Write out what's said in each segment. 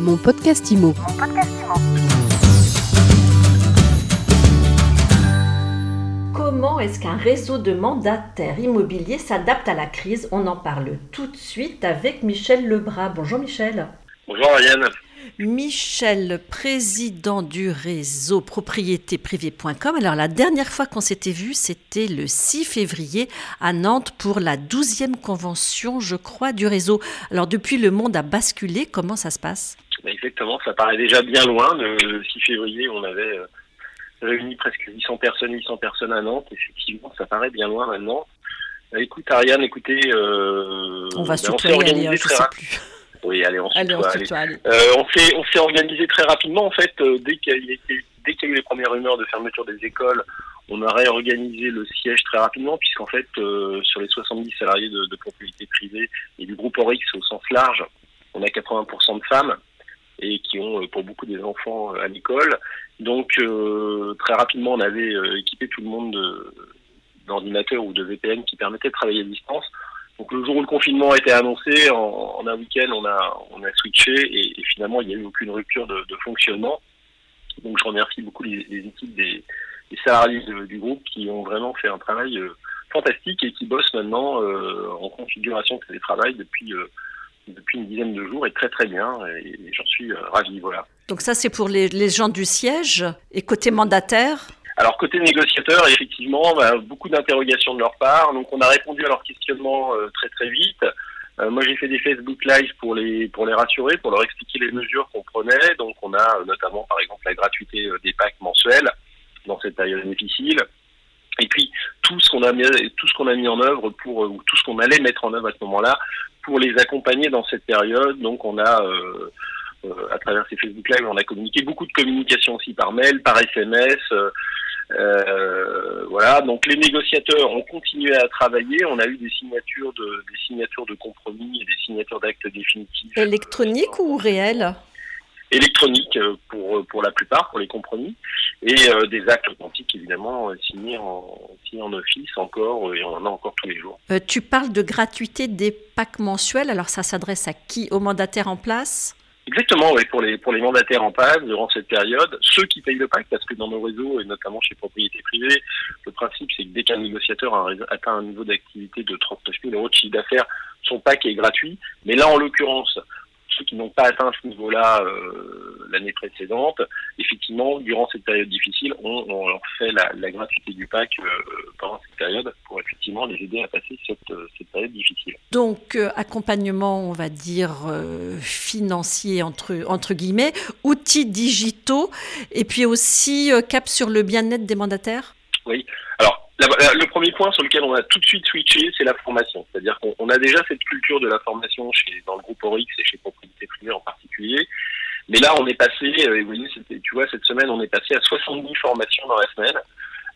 Mon podcast IMO. Comment est-ce qu'un réseau de mandataires immobiliers s'adapte à la crise? On en parle tout de suite avec Michel Lebras. Bonjour Michel. Bonjour Ariane. Michel, président du réseau propriétéprivée.com. Alors la dernière fois qu'on s'était vu, c'était le 6 février à Nantes pour la 12e convention, je crois, du réseau. Alors depuis, le monde a basculé. Comment ça se passe? Exactement, ça paraît déjà bien loin. Le 6 février, on avait euh, réuni presque 800 personnes, 800 personnes à Nantes. Effectivement, ça paraît bien loin maintenant. Euh, écoute Ariane, écoutez... Euh, on va ben, se tutoyer, je sais plus. Oui, allez, on, allez, on, euh, on s'est on s'est organisé très rapidement en fait euh, dès qu'il y, dès qu'il y a eu les premières rumeurs de fermeture des écoles, on a réorganisé le siège très rapidement puisqu'en fait euh, sur les 70 salariés de, de, propriété privée et du groupe Orix au sens large, on a 80% de femmes et qui ont pour beaucoup des enfants à l'école. Donc très rapidement on avait équipé tout le monde d'ordinateurs ou de VPN qui permettaient de travailler à distance. Donc le jour où le confinement a été annoncé, en, un week-end, on a, on a switché et, finalement il n'y a eu aucune rupture de, fonctionnement. Donc je remercie beaucoup les, équipes des, salariés du groupe qui ont vraiment fait un travail euh, fantastique et qui bossent maintenant euh, en configuration télétravail depuis euh, depuis une dizaine de jours et très très bien et, j'en suis ravi voilà. Donc ça c'est pour les, les gens du siège et côté mandataire? Alors côté négociateur, effectivement, bah, beaucoup d'interrogations de leur part. Donc on a répondu à leurs questionnements euh, très très vite. Euh, moi j'ai fait des Facebook Live pour les pour les rassurer, pour leur expliquer les mesures qu'on prenait. Donc on a euh, notamment par exemple la gratuité des packs mensuels dans cette période difficile. Et puis tout ce qu'on a mis tout ce qu'on a mis en œuvre pour ou tout ce qu'on allait mettre en œuvre à ce moment-là pour les accompagner dans cette période. Donc on a à travers ces Facebook Live, on a communiqué beaucoup de communication aussi par mail, par SMS. Euh, voilà, donc les négociateurs ont continué à travailler. On a eu des signatures de, des signatures de compromis et des signatures d'actes définitifs. Électroniques ou réels Électroniques euh, pour, pour la plupart, pour les compromis, et euh, des actes authentiques évidemment signés en, signés en office encore, et on en a encore tous les jours. tu parles de gratuité des packs mensuels, alors ça s'adresse à qui? Aux mandataires en place? Exactement, oui, pour les pour les mandataires en passe durant cette période, ceux qui payent le pack, parce que dans nos réseaux et notamment chez propriété privée, le principe c'est que dès qu'un négociateur a atteint un niveau d'activité de 39 000 euros de chiffre d'affaires, son pack est gratuit. Mais là, en l'occurrence, ceux qui n'ont pas atteint ce niveau-là euh, l'année précédente, effectivement, durant cette période difficile, on, on leur fait la, la, gratuité du pack euh, pendant cette période pour effectivement les aider à passer cette, euh, cette période difficile. Donc, euh, accompagnement, on va dire, financier, entre, entre guillemets, outils digitaux, et puis aussi cap sur le bien-être des mandataires? Oui. Le premier point sur lequel on a tout de suite switché, c'est la formation. C'est-à-dire qu'on a déjà cette culture de la formation chez, dans le groupe Orix et chez Propriété Privée en particulier. Mais là, on est passé, euh, tu vois, cette semaine, on est passé à 70 formations dans la semaine.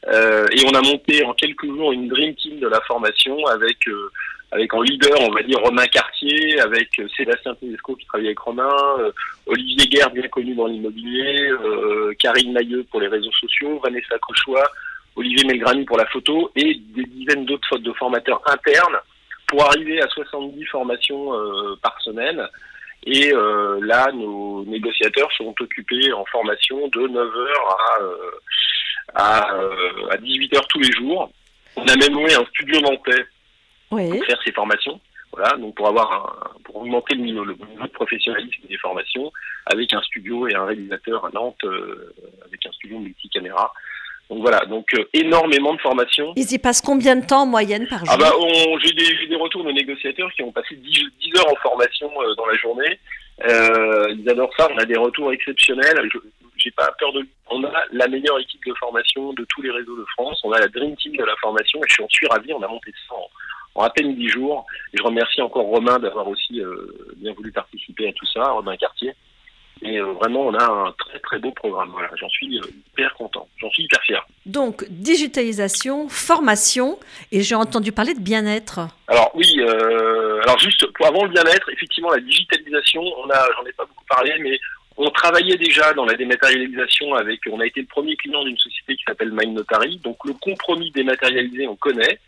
Euh, et on a monté en quelques jours une dream team de la formation avec euh, avec en leader, on va dire Romain Cartier, avec euh, Sébastien Tedesco qui travaille avec Romain, euh, Olivier Guerre bien connu dans l'immobilier, Karine Mailleux pour les réseaux sociaux, Vanessa Cochois, Olivier Melgrani pour la photo et des dizaines d'autres de formateurs internes pour arriver à 70 formations par semaine. Et euh, là, nos négociateurs sont occupés en formation de 9h à, euh, à, euh, à 18h tous les jours. On a même loué un studio nantais oui. pour faire ces formations. Voilà, donc pour avoir un, pour augmenter le niveau, le niveau de professionnalisme des formations, avec un studio et un réalisateur à Nantes, euh, avec un studio multicaméra. Donc voilà, donc euh, énormément de formations. Ils y passent combien de temps en moyenne par jour Ah bah, j'ai des, des, retours de négociateurs qui ont passé 10, 10 heures en formation euh, dans la journée. Euh, ils adorent ça. On a des retours exceptionnels. J'ai pas peur de. On a la meilleure équipe de formation de tous les réseaux de France. On a la dream team de la formation et je suis ravi. On a monté ça en, en à peine 10 jours. Et je remercie encore Romain d'avoir aussi euh, bien voulu participer à tout ça, Romain Cartier. Et euh, vraiment, on a un très très beau programme. Voilà, j'en suis euh, hyper content, j'en suis hyper fier. Donc, digitalisation, formation, et j'ai entendu parler de bien-être. Alors oui, euh, alors juste pour avant le bien-être, effectivement, la digitalisation, on a, j'en ai pas beaucoup parlé, mais on travaillait déjà dans la dématérialisation avec, on a été le premier client d'une société qui s'appelle Mind Notary. Donc le compromis dématérialisé, on connaît.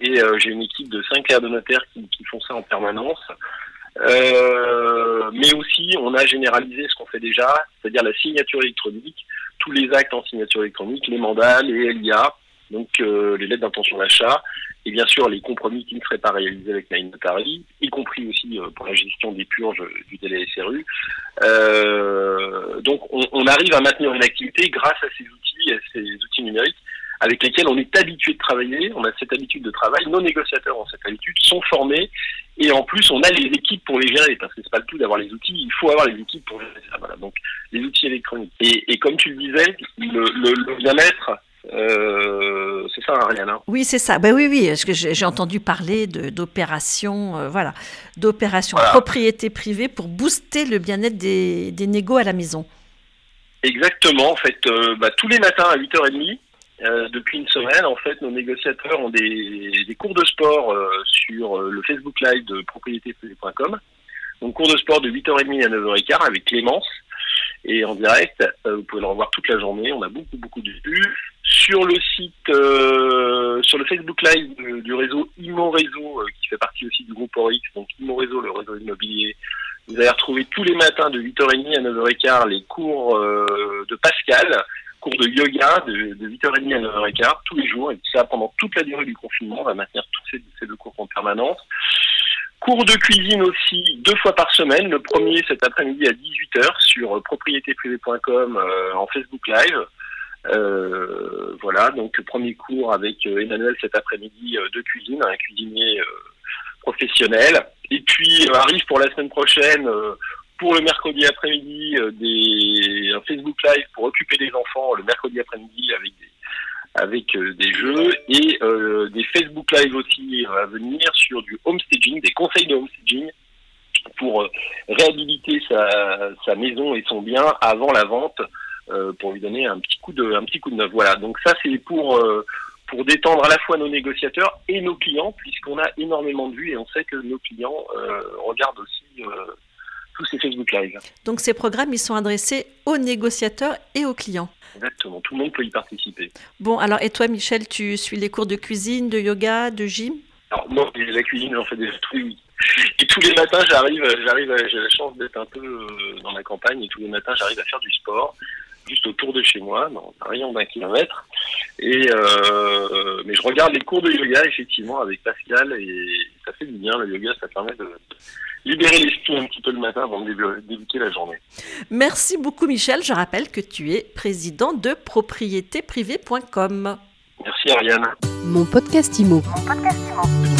Et euh, j'ai une équipe de cinq clercs de notaires qui, qui, font ça en permanence. Euh, mais aussi, on a généralisé ce qu'on fait déjà, c'est-à-dire la signature électronique, tous les actes en signature électronique, les mandats, les LIA, donc euh, les lettres d'intention d'achat, et bien sûr les compromis qui ne seraient pas réalisés avec My Notary, y compris aussi euh, pour la gestion des purges du délai SRU. Euh, donc on, on, arrive à maintenir une activité grâce à ces outils, à ces outils numériques avec lesquels on est habitué de travailler, on a cette habitude de travail, nos négociateurs ont cette habitude, sont formés, et en plus on a les équipes pour les gérer, parce que c'est pas le tout d'avoir les outils, il faut avoir les équipes pour gérer ça. Voilà, donc les outils électroniques. Et, et comme tu le disais, le, le, le bien-être, euh, c'est ça, Ariane. Hein? Oui, c'est ça. Ben oui, oui, parce que j'ai entendu parler d'opérations, euh, voilà, d'opérations voilà. propriété privée pour booster le bien-être des, des négos à la maison. Exactement. En fait, euh, bah, tous les matins à 8h30, euh, depuis une semaine, en fait, nos négociateurs ont des, des cours de sport euh, sur le Facebook Live de propriétéprivée.com. Donc, cours de sport de 8h30 à 9h15 avec Clémence et en direct. vous pouvez le revoir toute la journée. On a beaucoup, beaucoup de vues sur le site, euh, sur le Facebook Live du, réseau Immo Réseau, euh, qui fait partie aussi du groupe Orix, donc Immo Réseau, le réseau immobilier. Vous allez retrouver tous les matins de 8h30 à 9h15 les cours euh, de Pascal, cours de yoga de, de 8h30 à 9h15 tous les jours, et ça pendant toute la durée du confinement. On va maintenir tous ces, deux cours en permanence. Cours de cuisine aussi deux fois par semaine. Le premier cet après-midi à 18h sur propriétéprivée.com en Facebook Live. Euh, voilà, donc premier cours avec euh, Emmanuel cet après-midi euh, de cuisine, un cuisinier euh, professionnel. Et puis arrive pour la semaine prochaine, pour le mercredi après-midi, des un Facebook Live pour occuper des enfants le mercredi après-midi avec des avec des jeux et des Facebook Live aussi à venir sur du homestaging, des conseils de homestaging pour réhabiliter sa, sa maison et son bien avant la vente euh, pour lui donner un petit coup de un petit coup de neuf. Voilà. Donc ça c'est pour euh, pour détendre à la fois nos négociateurs et nos clients, puisqu'on a énormément de vues et on sait que nos clients euh, regardent aussi tous ces Facebook Live. Donc ces programmes, ils sont adressés aux négociateurs et aux clients. Exactement, tout le monde peut y participer. Bon, alors et toi Michel, tu suis les cours de cuisine, de yoga, de gym? Alors moi, la cuisine, j'en fais déjà tous les Et tous les matins, j'arrive, j'arrive, j'ai la chance d'être un peu dans la campagne et tous les matins, j'arrive à faire du sport juste autour de chez moi, dans un rayon d'un kilomètre. Et euh, mais je regarde les cours de yoga effectivement avec Pascal et ça fait du bien le yoga, ça permet de libérer l'esprit un petit peu le matin avant de débuter la journée. Merci beaucoup Michel. Je rappelle que tu es président de propriétéprivée.com. Merci Ariane. Mon podcast Imo. Mon podcast Imo.